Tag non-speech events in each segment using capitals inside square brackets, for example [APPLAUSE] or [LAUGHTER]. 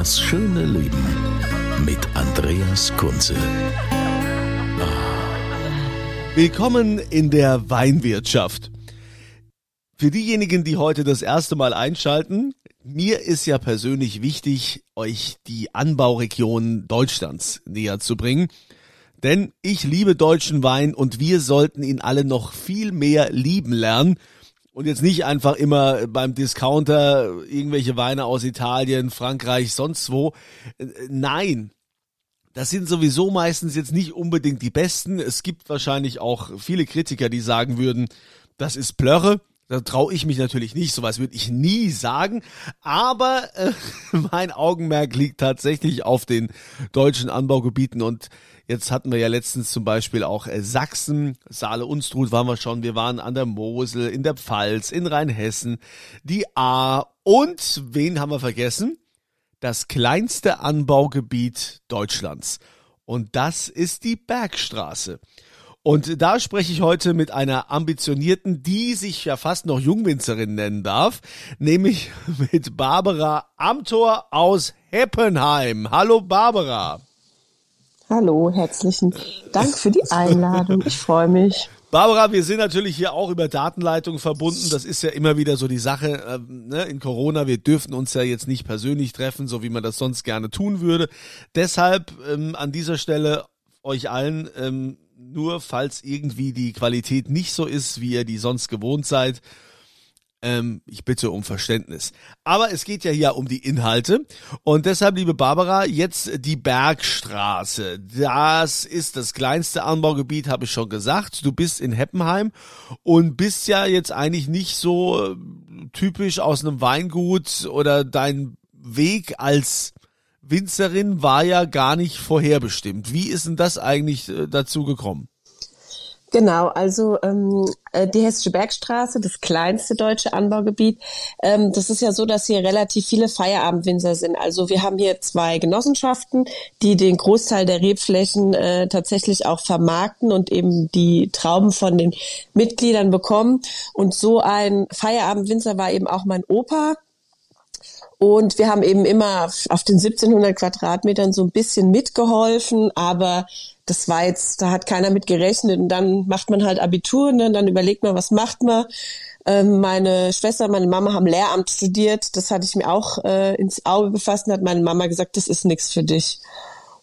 Das schöne Leben mit Andreas Kunze. Willkommen in der Weinwirtschaft. Für diejenigen, die heute das erste Mal einschalten, mir ist ja persönlich wichtig, euch die Anbauregionen Deutschlands näher zu bringen. Denn ich liebe deutschen Wein und wir sollten ihn alle noch viel mehr lieben lernen. Und jetzt nicht einfach immer beim Discounter irgendwelche Weine aus Italien, Frankreich, sonst wo. Äh, Nein, das sind sowieso meistens jetzt nicht unbedingt die besten. Es gibt wahrscheinlich auch viele Kritiker, die sagen würden, das ist Plörre. Da traue ich mich natürlich nicht, sowas würde ich nie sagen. Aber äh, [LAUGHS] mein Augenmerk liegt tatsächlich auf den deutschen Anbaugebieten und Jetzt hatten wir ja letztens zum Beispiel auch äh, Sachsen, Saale Unstrut waren wir schon, wir waren an der Mosel, in der Pfalz, in Rheinhessen, die A und wen haben wir vergessen? Das kleinste Anbaugebiet Deutschlands. Und das ist die Bergstraße. Und da spreche ich heute mit einer ambitionierten, die sich ja fast noch Jungwinzerin nennen darf, nämlich [LAUGHS] mit Barbara Amthor aus Heppenheim. Hallo Barbara. Hallo, herzlichen Dank für die Einladung. Ich freue mich. Barbara, wir sind natürlich hier auch über Datenleitung verbunden. Das ist ja immer wieder so die Sache ähm, ne, in Corona. Wir dürfen uns ja jetzt nicht persönlich treffen, so wie man das sonst gerne tun würde. Deshalb ähm, an dieser Stelle euch allen ähm, nur, falls irgendwie die Qualität nicht so ist, wie ihr die sonst gewohnt seid, ähm, ich bitte um Verständnis. Aber es geht ja hier um die Inhalte. Und deshalb, liebe Barbara, jetzt die Bergstraße. Das ist das kleinste Anbaugebiet, habe ich schon gesagt. Du bist in Heppenheim und bist ja jetzt eigentlich nicht so äh, typisch aus einem Weingut oder dein Weg als Winzerin war ja gar nicht vorherbestimmt. Wie ist denn das eigentlich äh, dazu gekommen? Genau, also ähm, äh, die Hessische Bergstraße, das kleinste deutsche Anbaugebiet. Ähm, das ist ja so, dass hier relativ viele Feierabendwinzer sind. Also wir haben hier zwei Genossenschaften, die den Großteil der Rebflächen äh, tatsächlich auch vermarkten und eben die Trauben von den Mitgliedern bekommen. Und so ein Feierabendwinzer war eben auch mein Opa. Und wir haben eben immer auf den 1700 Quadratmetern so ein bisschen mitgeholfen, aber das war jetzt, da hat keiner mit gerechnet. Und dann macht man halt Abitur, ne? dann überlegt man, was macht man. Ähm, meine Schwester, meine Mama haben Lehramt studiert. Das hatte ich mir auch äh, ins Auge gefasst und hat meine Mama gesagt, das ist nichts für dich.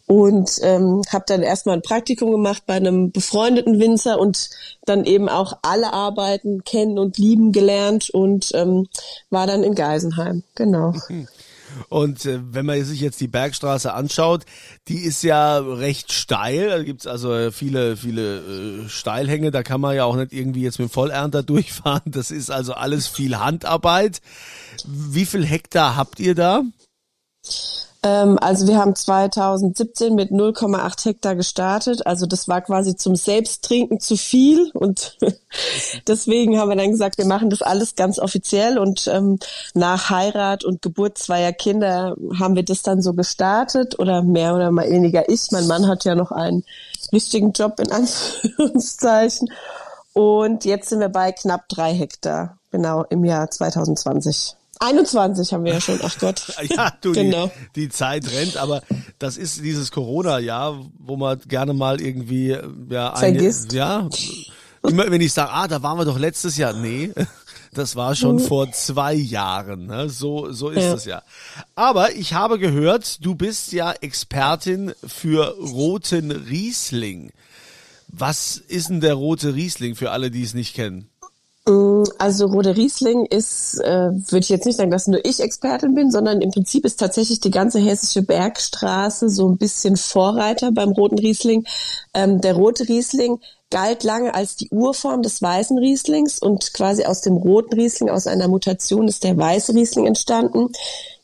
Und ähm, habe dann erstmal ein Praktikum gemacht bei einem befreundeten Winzer und dann eben auch alle Arbeiten kennen und lieben gelernt und ähm, war dann in Geisenheim. Genau. [LAUGHS] Und äh, wenn man sich jetzt die Bergstraße anschaut, die ist ja recht steil. Da gibt's also viele, viele äh, Steilhänge. Da kann man ja auch nicht irgendwie jetzt mit Vollernter [LAUGHS] durchfahren. Das ist also alles viel Handarbeit. Wie viel Hektar habt ihr da? Ähm, also wir haben 2017 mit 0,8 Hektar gestartet. Also das war quasi zum Selbsttrinken zu viel und [LAUGHS] deswegen haben wir dann gesagt, wir machen das alles ganz offiziell und ähm, nach Heirat und Geburt zweier Kinder haben wir das dann so gestartet oder mehr oder mal weniger ich. Mein Mann hat ja noch einen richtigen Job in Anführungszeichen und jetzt sind wir bei knapp drei Hektar, genau im Jahr 2020. 21 haben wir ja schon, ach Gott. [LAUGHS] ja, du, genau. die, die Zeit rennt, aber das ist dieses Corona-Jahr, wo man gerne mal irgendwie, ja, Vergisst. Eine, ja, immer wenn ich sage, ah, da waren wir doch letztes Jahr, nee, [LAUGHS] das war schon mhm. vor zwei Jahren, ne? so, so ist es ja. Aber ich habe gehört, du bist ja Expertin für roten Riesling. Was ist denn der rote Riesling für alle, die es nicht kennen? Mm, also Rode Riesling ist, äh, würde ich jetzt nicht sagen, dass nur ich Expertin bin, sondern im Prinzip ist tatsächlich die ganze hessische Bergstraße so ein bisschen Vorreiter beim roten Riesling. Ähm, der rote Riesling galt lange als die Urform des weißen Rieslings und quasi aus dem roten Riesling, aus einer Mutation ist der weiße Riesling entstanden.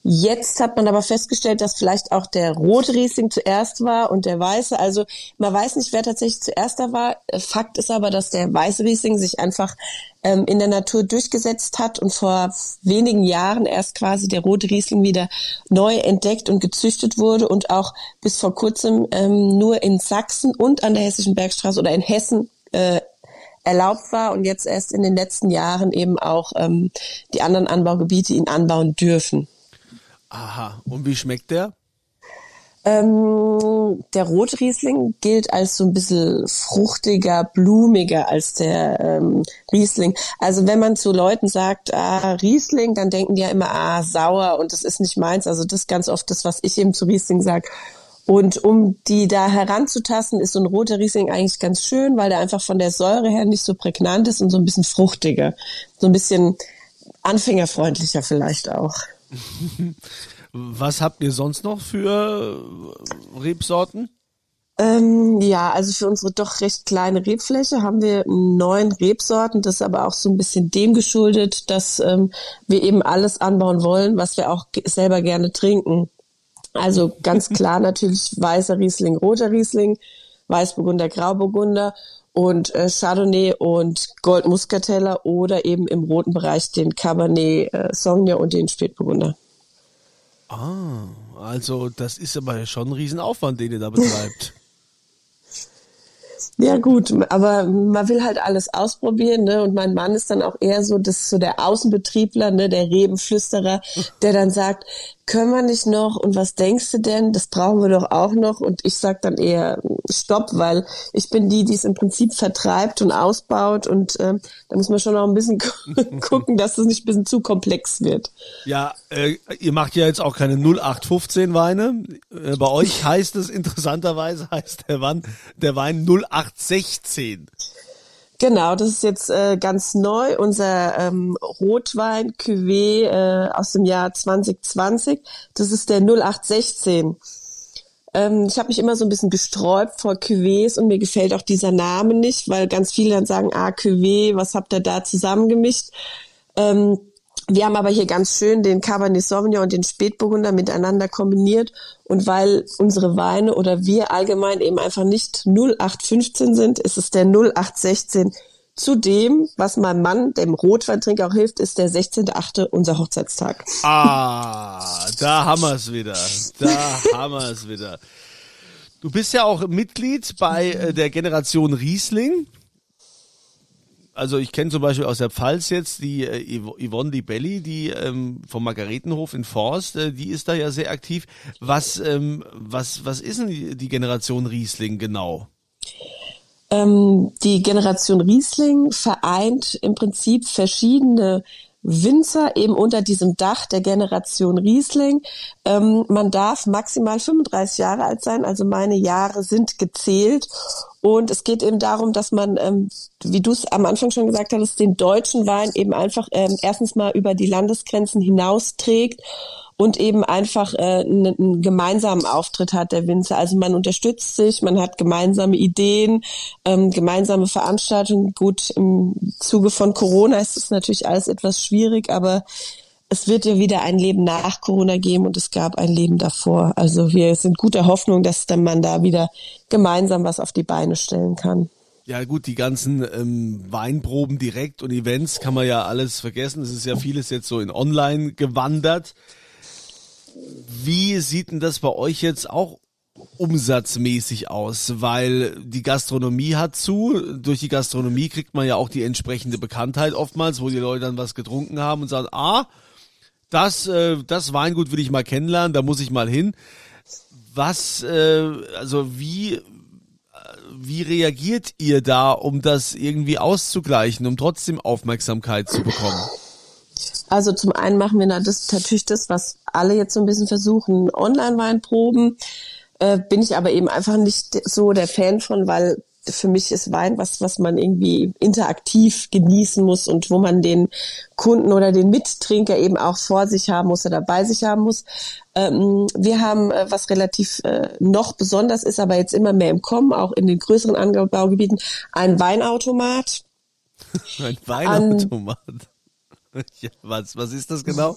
Jetzt hat man aber festgestellt, dass vielleicht auch der rote Riesling zuerst war und der weiße. Also man weiß nicht, wer tatsächlich zuerst da war. Fakt ist aber, dass der weiße Riesling sich einfach ähm, in der Natur durchgesetzt hat und vor wenigen Jahren erst quasi der rote Riesling wieder neu entdeckt und gezüchtet wurde und auch bis vor kurzem ähm, nur in Sachsen und an der Hessischen Bergstraße oder in Hessen äh, erlaubt war und jetzt erst in den letzten Jahren eben auch ähm, die anderen Anbaugebiete ihn anbauen dürfen. Aha. Und wie schmeckt der? Ähm, der Rotriesling gilt als so ein bisschen fruchtiger, blumiger als der ähm, Riesling. Also wenn man zu Leuten sagt, ah, Riesling, dann denken die ja immer, ah, sauer und das ist nicht meins. Also das ist ganz oft das, was ich eben zu Riesling sage. Und um die da heranzutasten, ist so ein roter Riesling eigentlich ganz schön, weil der einfach von der Säure her nicht so prägnant ist und so ein bisschen fruchtiger. So ein bisschen anfängerfreundlicher vielleicht auch. [LAUGHS] Was habt ihr sonst noch für Rebsorten? Ähm, ja, also für unsere doch recht kleine Rebfläche haben wir neun Rebsorten. Das ist aber auch so ein bisschen dem geschuldet, dass ähm, wir eben alles anbauen wollen, was wir auch selber gerne trinken. Also ganz klar [LAUGHS] natürlich weißer Riesling, roter Riesling, Weißburgunder, Grauburgunder und äh, Chardonnay und Goldmuskateller oder eben im roten Bereich den Cabernet äh, Sauvignon und den Spätburgunder. Ah, also das ist aber schon ein Riesenaufwand, den ihr da betreibt. [LAUGHS] Ja gut, aber man will halt alles ausprobieren, ne? Und mein Mann ist dann auch eher so, das so der Außenbetriebler, ne, der Rebenflüsterer, der dann sagt, können wir nicht noch und was denkst du denn? Das brauchen wir doch auch noch. Und ich sag dann eher Stopp, weil ich bin die, die es im Prinzip vertreibt und ausbaut. Und äh, da muss man schon noch ein bisschen [LAUGHS] gucken, dass das nicht ein bisschen zu komplex wird. Ja, äh, ihr macht ja jetzt auch keine 0815 Weine. Äh, bei euch [LAUGHS] heißt es interessanterweise heißt der Wein, der Wein 0816. Genau, das ist jetzt äh, ganz neu, unser ähm, Rotwein Cuvée äh, aus dem Jahr 2020. Das ist der 0816. Ähm, ich habe mich immer so ein bisschen gesträubt vor Cuvées und mir gefällt auch dieser Name nicht, weil ganz viele dann sagen, ah, Cuvée, was habt ihr da zusammengemischt? Ähm, wir haben aber hier ganz schön den Cabernet Sauvignon und den Spätburgunder miteinander kombiniert. Und weil unsere Weine oder wir allgemein eben einfach nicht 0815 sind, ist es der 0816. Zudem, was meinem Mann, dem Rotweintrinker auch hilft, ist der 16.8. unser Hochzeitstag. Ah, da haben wir es wieder. Da [LAUGHS] haben wir es wieder. Du bist ja auch Mitglied bei äh, der Generation Riesling also ich kenne zum Beispiel aus der Pfalz jetzt die äh, Yvonne Di Belli, die ähm, vom Margaretenhof in Forst, äh, die ist da ja sehr aktiv. Was, ähm, was, was ist denn die, Generation Riesling genau? Ähm, die Generation Riesling vereint im Prinzip verschiedene Winzer eben unter diesem Dach der Generation Riesling. Ähm, man darf maximal 35 Jahre alt sein, also meine Jahre sind gezählt. Und es geht eben darum, dass man, ähm, wie du es am Anfang schon gesagt hattest, den deutschen Wein eben einfach ähm, erstens mal über die Landesgrenzen hinaus trägt und eben einfach äh, einen, gemeinsamen Auftritt hat der Winzer. Also man unterstützt sich, man hat gemeinsame Ideen, ähm, gemeinsame Veranstaltungen. Gut, im Zuge von Corona ist es natürlich alles etwas schwierig, aber es wird ja wieder ein Leben nach Corona geben und es gab ein Leben davor. Also wir sind guter Hoffnung, dass dann man da wieder gemeinsam was auf die Beine stellen kann. Ja gut, die ganzen ähm, Weinproben direkt und Events kann man ja alles vergessen. Es ist ja vieles jetzt so in Online gewandert. Wie sieht denn das bei euch jetzt auch umsatzmäßig aus? Weil die Gastronomie hat zu. Durch die Gastronomie kriegt man ja auch die entsprechende Bekanntheit oftmals, wo die Leute dann was getrunken haben und sagen, ah, das, äh, das Weingut will ich mal kennenlernen, da muss ich mal hin. Was, äh, also wie, wie reagiert ihr da, um das irgendwie auszugleichen, um trotzdem Aufmerksamkeit zu bekommen? Also zum einen machen wir das, natürlich das, was alle jetzt so ein bisschen versuchen, Online-Weinproben. Äh, bin ich aber eben einfach nicht so der Fan von, weil für mich ist Wein was, was man irgendwie interaktiv genießen muss und wo man den Kunden oder den Mittrinker eben auch vor sich haben muss oder bei sich haben muss. Ähm, wir haben, äh, was relativ äh, noch besonders ist, aber jetzt immer mehr im Kommen, auch in den größeren Anbaugebieten, ein Weinautomat. [LAUGHS] ein Weinautomat. [LAUGHS] ja, was, was ist das genau?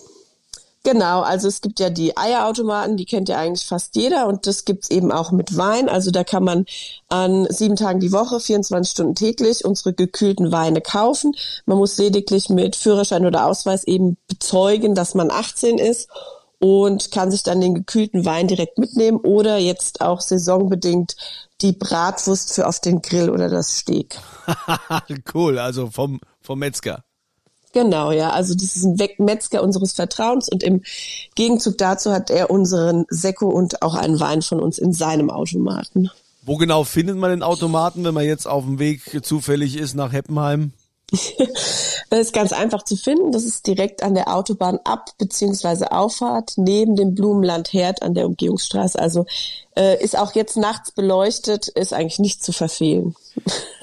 Genau, also es gibt ja die Eierautomaten, die kennt ja eigentlich fast jeder und das gibt's eben auch mit Wein. Also da kann man an sieben Tagen die Woche, 24 Stunden täglich unsere gekühlten Weine kaufen. Man muss lediglich mit Führerschein oder Ausweis eben bezeugen, dass man 18 ist und kann sich dann den gekühlten Wein direkt mitnehmen oder jetzt auch saisonbedingt die Bratwurst für auf den Grill oder das Steak. [LAUGHS] cool, also vom, vom Metzger. Genau, ja. Also das ist ein Metzger unseres Vertrauens und im Gegenzug dazu hat er unseren Sekko und auch einen Wein von uns in seinem Automaten. Wo genau findet man den Automaten, wenn man jetzt auf dem Weg zufällig ist nach Heppenheim? [LAUGHS] das ist ganz einfach zu finden. Das ist direkt an der Autobahn ab beziehungsweise Auffahrt neben dem Blumenland Herd an der Umgehungsstraße. Also äh, ist auch jetzt nachts beleuchtet, ist eigentlich nicht zu verfehlen. [LAUGHS]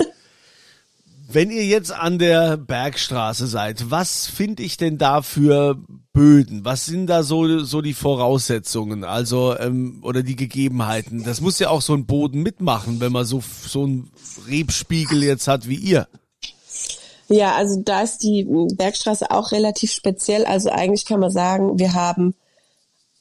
Wenn ihr jetzt an der Bergstraße seid, was finde ich denn da für Böden? Was sind da so, so die Voraussetzungen, also ähm, oder die Gegebenheiten? Das muss ja auch so ein Boden mitmachen, wenn man so so einen Rebspiegel jetzt hat wie ihr. Ja, also da ist die Bergstraße auch relativ speziell. Also eigentlich kann man sagen, wir haben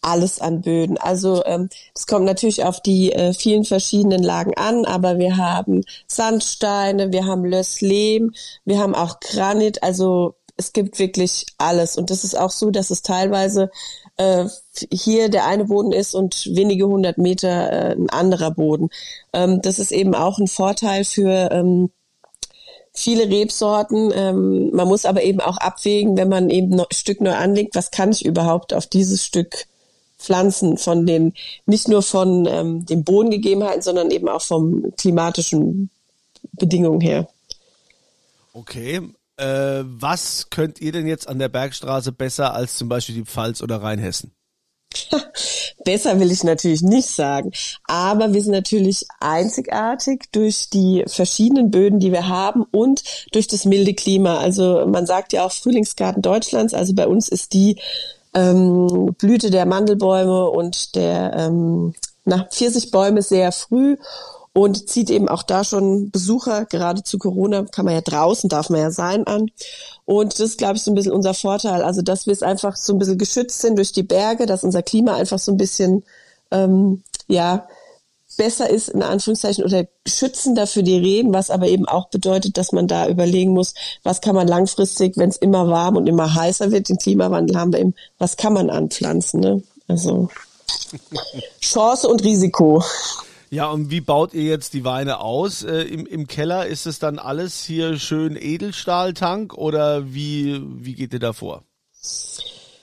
alles an Böden. Also ähm, es kommt natürlich auf die äh, vielen verschiedenen Lagen an, aber wir haben Sandsteine, wir haben Lösslehm, wir haben auch Granit, also es gibt wirklich alles. Und das ist auch so, dass es teilweise äh, hier der eine Boden ist und wenige hundert Meter äh, ein anderer Boden. Ähm, das ist eben auch ein Vorteil für ähm, viele Rebsorten. Ähm, man muss aber eben auch abwägen, wenn man eben ein Stück neu anlegt, was kann ich überhaupt auf dieses Stück Pflanzen, von den, nicht nur von ähm, den Bodengegebenheiten, sondern eben auch vom klimatischen Bedingungen her. Okay. Äh, was könnt ihr denn jetzt an der Bergstraße besser als zum Beispiel die Pfalz oder Rheinhessen? [LAUGHS] Besser will ich natürlich nicht sagen, aber wir sind natürlich einzigartig durch die verschiedenen Böden, die wir haben und durch das milde Klima. Also man sagt ja auch Frühlingsgarten Deutschlands, also bei uns ist die ähm, Blüte der Mandelbäume und der ähm, na, Pfirsichbäume sehr früh und zieht eben auch da schon Besucher, gerade zu Corona kann man ja draußen, darf man ja sein, an. Und das ist, glaube ich, so ein bisschen unser Vorteil. Also, dass wir es einfach so ein bisschen geschützt sind durch die Berge, dass unser Klima einfach so ein bisschen, ähm, ja, besser ist, in Anführungszeichen, oder schützender für die Reben, was aber eben auch bedeutet, dass man da überlegen muss, was kann man langfristig, wenn es immer warm und immer heißer wird, den Klimawandel haben wir eben, was kann man anpflanzen, ne? Also [LAUGHS] Chance und Risiko. Ja, und wie baut ihr jetzt die Weine aus äh, im, im Keller? Ist es dann alles hier schön Edelstahltank oder wie, wie geht ihr da vor?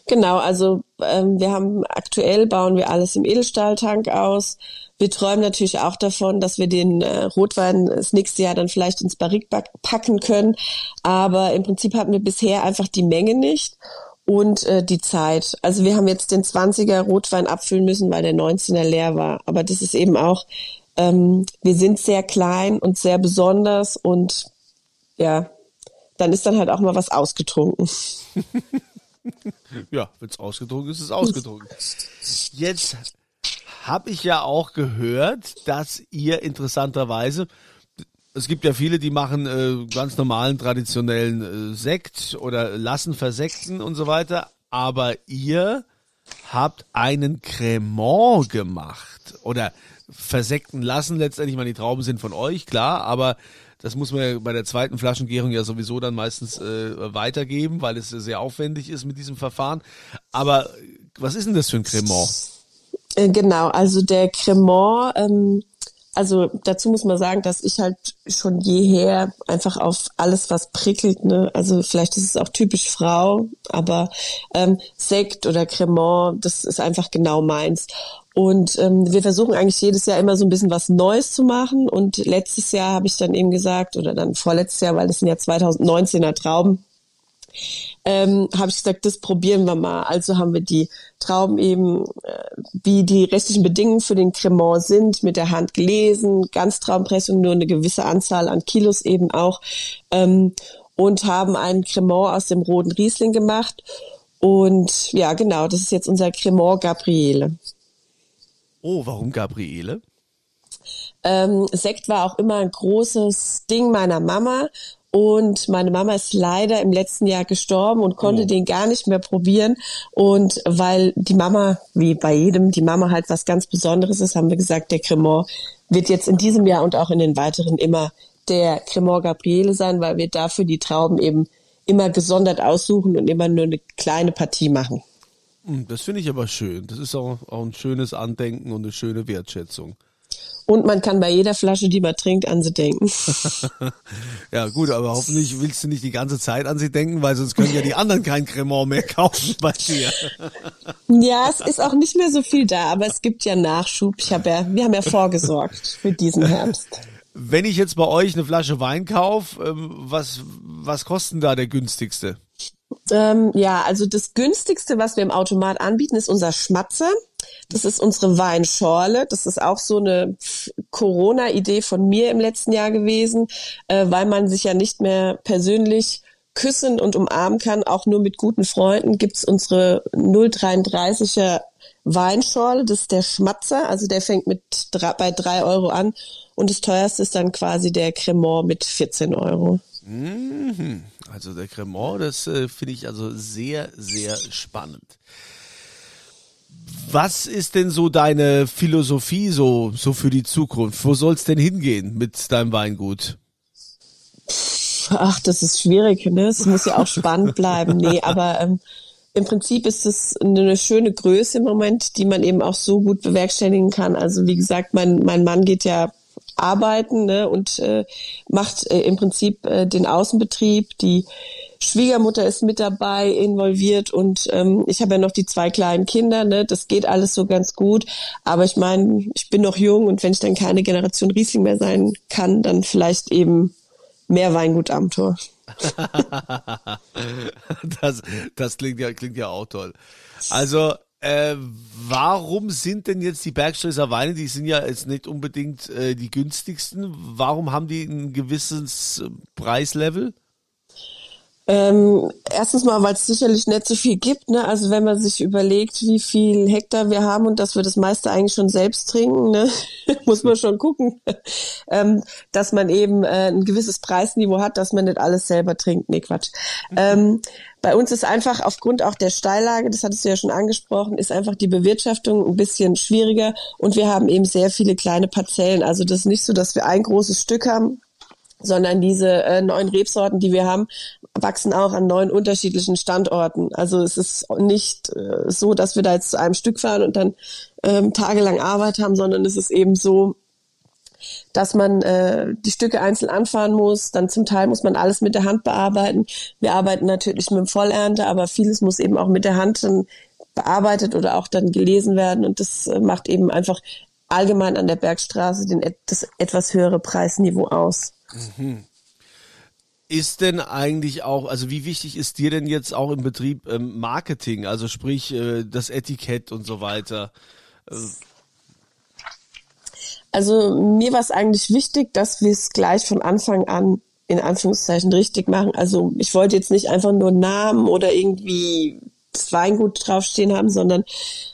Genau, also ähm, wir haben aktuell bauen wir alles im Edelstahltank aus. Wir träumen natürlich auch davon, dass wir den äh, Rotwein das nächste Jahr dann vielleicht ins Barrik packen können. Aber im Prinzip hatten wir bisher einfach die Menge nicht und äh, die Zeit. Also wir haben jetzt den 20er Rotwein abfüllen müssen, weil der 19er leer war. Aber das ist eben auch, ähm, wir sind sehr klein und sehr besonders und ja, dann ist dann halt auch mal was ausgetrunken. [LAUGHS] [LAUGHS] ja, wenn es ausgedruckt ist, ist es ausgedruckt. Jetzt habe ich ja auch gehört, dass ihr interessanterweise, es gibt ja viele, die machen äh, ganz normalen traditionellen äh, Sekt oder lassen versekten und so weiter, aber ihr habt einen Cremant gemacht oder versekten lassen. Letztendlich, meine, die Trauben sind von euch, klar, aber das muss man ja bei der zweiten Flaschengärung ja sowieso dann meistens äh, weitergeben, weil es sehr aufwendig ist mit diesem Verfahren. Aber was ist denn das für ein Cremant? Äh, genau, also der Cremant, ähm, also dazu muss man sagen, dass ich halt schon jeher einfach auf alles, was prickelt, ne, also vielleicht ist es auch typisch Frau, aber ähm, Sekt oder Cremant, das ist einfach genau meins. Und ähm, wir versuchen eigentlich jedes Jahr immer so ein bisschen was Neues zu machen. Und letztes Jahr habe ich dann eben gesagt, oder dann vorletztes Jahr, weil das sind ja 2019er Trauben, ähm, habe ich gesagt, das probieren wir mal. Also haben wir die Trauben eben, äh, wie die restlichen Bedingungen für den Cremant sind, mit der Hand gelesen, Ganztraubenpressung, nur eine gewisse Anzahl an Kilos eben auch. Ähm, und haben einen Cremant aus dem roten Riesling gemacht. Und ja, genau, das ist jetzt unser Cremant Gabriele. Oh, warum Gabriele? Ähm, Sekt war auch immer ein großes Ding meiner Mama. Und meine Mama ist leider im letzten Jahr gestorben und konnte oh. den gar nicht mehr probieren. Und weil die Mama, wie bei jedem, die Mama halt was ganz Besonderes ist, haben wir gesagt, der Cremant wird jetzt in diesem Jahr und auch in den weiteren immer der Cremant Gabriele sein, weil wir dafür die Trauben eben immer gesondert aussuchen und immer nur eine kleine Partie machen. Hm, das finde ich aber schön. Das ist auch, auch ein schönes Andenken und eine schöne Wertschätzung. Und man kann bei jeder Flasche, die man trinkt, an sie denken. [LAUGHS] ja, gut, aber hoffentlich willst du nicht die ganze Zeit an sie denken, weil sonst können ja die anderen kein Cremant mehr kaufen bei dir. [LAUGHS] ja, es ist auch nicht mehr so viel da, aber es gibt ja Nachschub. Ich habe ja, wir haben ja vorgesorgt für diesen Herbst. Wenn ich jetzt bei euch eine Flasche Wein kaufe, ähm, was, was kostet da der günstigste? Ähm, ja, also das günstigste, was wir im Automat anbieten, ist unser Schmatzer. Das ist unsere Weinschorle. Das ist auch so eine Corona-Idee von mir im letzten Jahr gewesen, äh, weil man sich ja nicht mehr persönlich küssen und umarmen kann, auch nur mit guten Freunden, gibt's unsere 033er Weinschorle, das ist der Schmatzer, also der fängt mit drei, bei drei Euro an und das teuerste ist dann quasi der Cremant mit 14 Euro. Mhm. Also der Cremant, das äh, finde ich also sehr, sehr spannend. Was ist denn so deine Philosophie so, so für die Zukunft? Wo soll es denn hingehen mit deinem Weingut? Ach, das ist schwierig, ne? Es muss ja auch spannend bleiben. Nee, aber ähm, im Prinzip ist es eine schöne Größe im Moment, die man eben auch so gut bewerkstelligen kann. Also wie gesagt, mein, mein Mann geht ja arbeiten ne, und äh, macht äh, im Prinzip äh, den Außenbetrieb. Die Schwiegermutter ist mit dabei involviert und ähm, ich habe ja noch die zwei kleinen Kinder. Ne, das geht alles so ganz gut. Aber ich meine, ich bin noch jung und wenn ich dann keine Generation Riesling mehr sein kann, dann vielleicht eben mehr Weingut am Tor. [LAUGHS] das, das klingt ja, klingt ja auch toll. Also äh, warum sind denn jetzt die Bergstresser Weine, die sind ja jetzt nicht unbedingt äh, die günstigsten, warum haben die ein gewisses Preislevel? Ähm, erstens mal, weil es sicherlich nicht so viel gibt. Ne? Also wenn man sich überlegt, wie viel Hektar wir haben und dass wir das meiste eigentlich schon selbst trinken, ne? [LAUGHS] muss man schon gucken, [LAUGHS] ähm, dass man eben äh, ein gewisses Preisniveau hat, dass man nicht alles selber trinkt. Nee, Quatsch. Mhm. Ähm, bei uns ist einfach aufgrund auch der Steillage, das hattest du ja schon angesprochen, ist einfach die Bewirtschaftung ein bisschen schwieriger und wir haben eben sehr viele kleine Parzellen. Also das ist nicht so, dass wir ein großes Stück haben, sondern diese äh, neuen Rebsorten, die wir haben, wachsen auch an neun unterschiedlichen Standorten. Also es ist nicht äh, so, dass wir da jetzt zu einem Stück fahren und dann ähm, tagelang Arbeit haben, sondern es ist eben so, dass man äh, die Stücke einzeln anfahren muss. Dann zum Teil muss man alles mit der Hand bearbeiten. Wir arbeiten natürlich mit dem Vollernte, aber vieles muss eben auch mit der Hand dann bearbeitet oder auch dann gelesen werden. Und das äh, macht eben einfach allgemein an der Bergstraße den, das etwas höhere Preisniveau aus. Mhm. Ist denn eigentlich auch, also wie wichtig ist dir denn jetzt auch im Betrieb ähm, Marketing, also sprich äh, das Etikett und so weiter? Äh. Also mir war es eigentlich wichtig, dass wir es gleich von Anfang an in Anführungszeichen richtig machen. Also ich wollte jetzt nicht einfach nur Namen oder irgendwie das Weingut draufstehen haben, sondern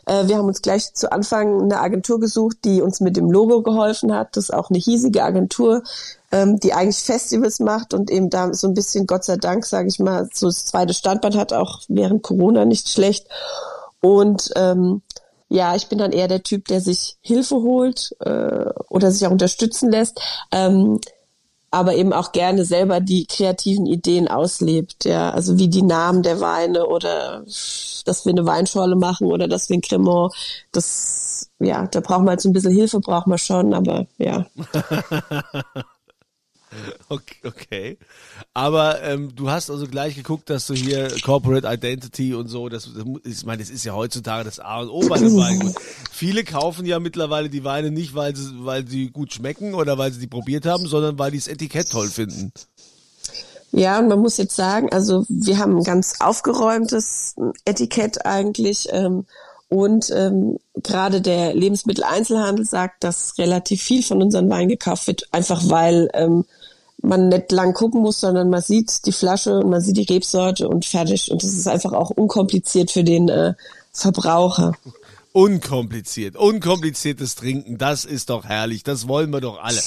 äh, wir haben uns gleich zu Anfang eine Agentur gesucht, die uns mit dem Logo geholfen hat. Das ist auch eine hiesige Agentur, ähm, die eigentlich Festivals macht und eben da so ein bisschen, Gott sei Dank, sage ich mal, so das zweite Standband hat, auch während Corona nicht schlecht. Und ähm, ja, ich bin dann eher der Typ, der sich Hilfe holt äh, oder sich auch unterstützen lässt. Ähm, aber eben auch gerne selber die kreativen Ideen auslebt, ja, also wie die Namen der Weine oder dass wir eine Weinschorle machen oder dass wir ein Cremant, das, ja, da braucht man halt so ein bisschen Hilfe, braucht man schon, aber ja. [LAUGHS] [LAUGHS] Okay, okay. Aber ähm, du hast also gleich geguckt, dass du hier Corporate Identity und so, das, das ich meine, das ist ja heutzutage das A und O bei den Weinen. [LAUGHS] Viele kaufen ja mittlerweile die Weine nicht, weil sie, weil sie gut schmecken oder weil sie die probiert haben, sondern weil die das Etikett toll finden. Ja, und man muss jetzt sagen, also wir haben ein ganz aufgeräumtes Etikett eigentlich. Ähm, und ähm, gerade der Lebensmitteleinzelhandel sagt, dass relativ viel von unseren Weinen gekauft wird, einfach weil ähm, man nicht lang gucken muss, sondern man sieht die Flasche und man sieht die Rebsorte und fertig. Und das ist einfach auch unkompliziert für den äh, Verbraucher. Unkompliziert, unkompliziertes Trinken, das ist doch herrlich, das wollen wir doch alle.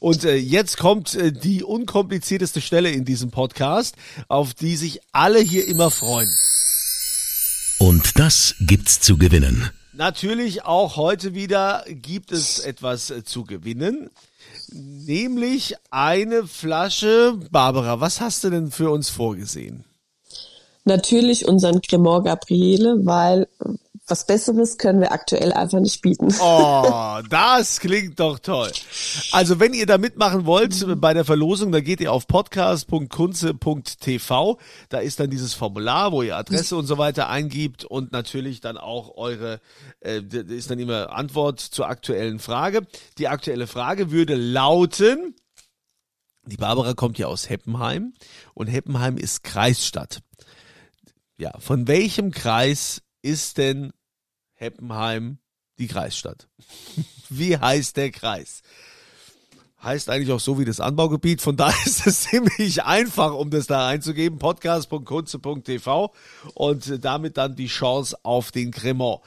Und äh, jetzt kommt äh, die unkomplizierteste Stelle in diesem Podcast, auf die sich alle hier immer freuen. Und das gibt's zu gewinnen. Natürlich auch heute wieder gibt es etwas äh, zu gewinnen. Nämlich eine Flasche. Barbara, was hast du denn für uns vorgesehen? Natürlich unseren Cremant Gabriele, weil was Besseres können wir aktuell einfach nicht bieten. Oh, das klingt doch toll. Also wenn ihr da mitmachen wollt bei der Verlosung, da geht ihr auf podcast.kunze.tv. Da ist dann dieses Formular, wo ihr Adresse und so weiter eingibt und natürlich dann auch eure, äh, ist dann immer Antwort zur aktuellen Frage. Die aktuelle Frage würde lauten, die Barbara kommt ja aus Heppenheim und Heppenheim ist Kreisstadt. Ja, von welchem Kreis ist denn Heppenheim die Kreisstadt? [LAUGHS] wie heißt der Kreis? Heißt eigentlich auch so wie das Anbaugebiet. Von daher [LAUGHS] ist es ziemlich einfach, um das da einzugeben. Podcast.kunze.tv und damit dann die Chance auf den Cremant.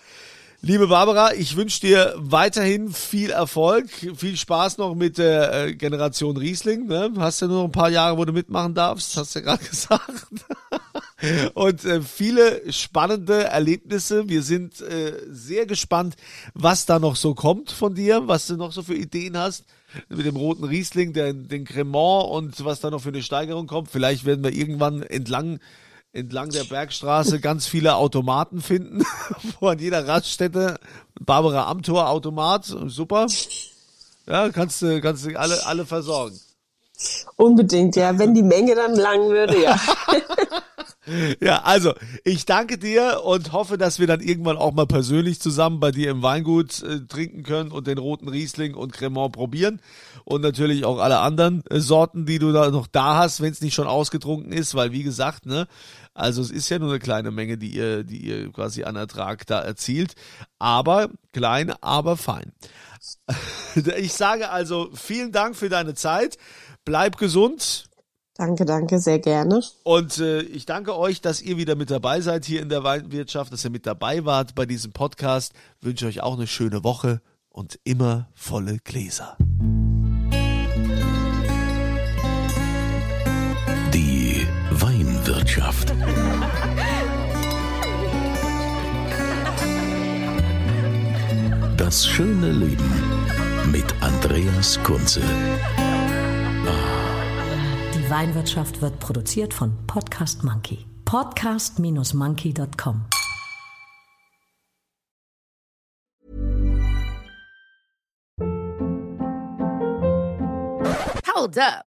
Liebe Barbara, ich wünsche dir weiterhin viel Erfolg, viel Spaß noch mit der äh, Generation Riesling. Ne? Hast ja nur noch ein paar Jahre, wo du mitmachen darfst, hast du ja gerade [LAUGHS] gesagt. Und äh, viele spannende Erlebnisse. Wir sind äh, sehr gespannt, was da noch so kommt von dir, was du noch so für Ideen hast mit dem roten Riesling, der, den Cremant und was da noch für eine Steigerung kommt. Vielleicht werden wir irgendwann entlang entlang der Bergstraße ganz viele Automaten finden, [LAUGHS] wo an jeder Raststätte Barbara Amtor Automat, super. Ja, kannst du kannst du alle alle versorgen. Unbedingt, ja, wenn die Menge dann lang würde, ja. [LAUGHS] ja, also ich danke dir und hoffe, dass wir dann irgendwann auch mal persönlich zusammen bei dir im Weingut äh, trinken können und den roten Riesling und Cremant probieren und natürlich auch alle anderen äh, Sorten, die du da noch da hast, wenn es nicht schon ausgetrunken ist, weil wie gesagt, ne, also es ist ja nur eine kleine Menge, die ihr, die ihr quasi an Ertrag da erzielt, aber klein, aber fein. [LAUGHS] Ich sage also vielen Dank für deine Zeit. Bleib gesund. Danke, danke, sehr gerne. Und äh, ich danke euch, dass ihr wieder mit dabei seid hier in der Weinwirtschaft, dass ihr mit dabei wart bei diesem Podcast. Ich wünsche euch auch eine schöne Woche und immer volle Gläser. Die Weinwirtschaft. Das schöne Leben mit Andreas Kunze. Weinwirtschaft wird produziert von Podcast Monkey. Podcast-monkey.com. Hold up.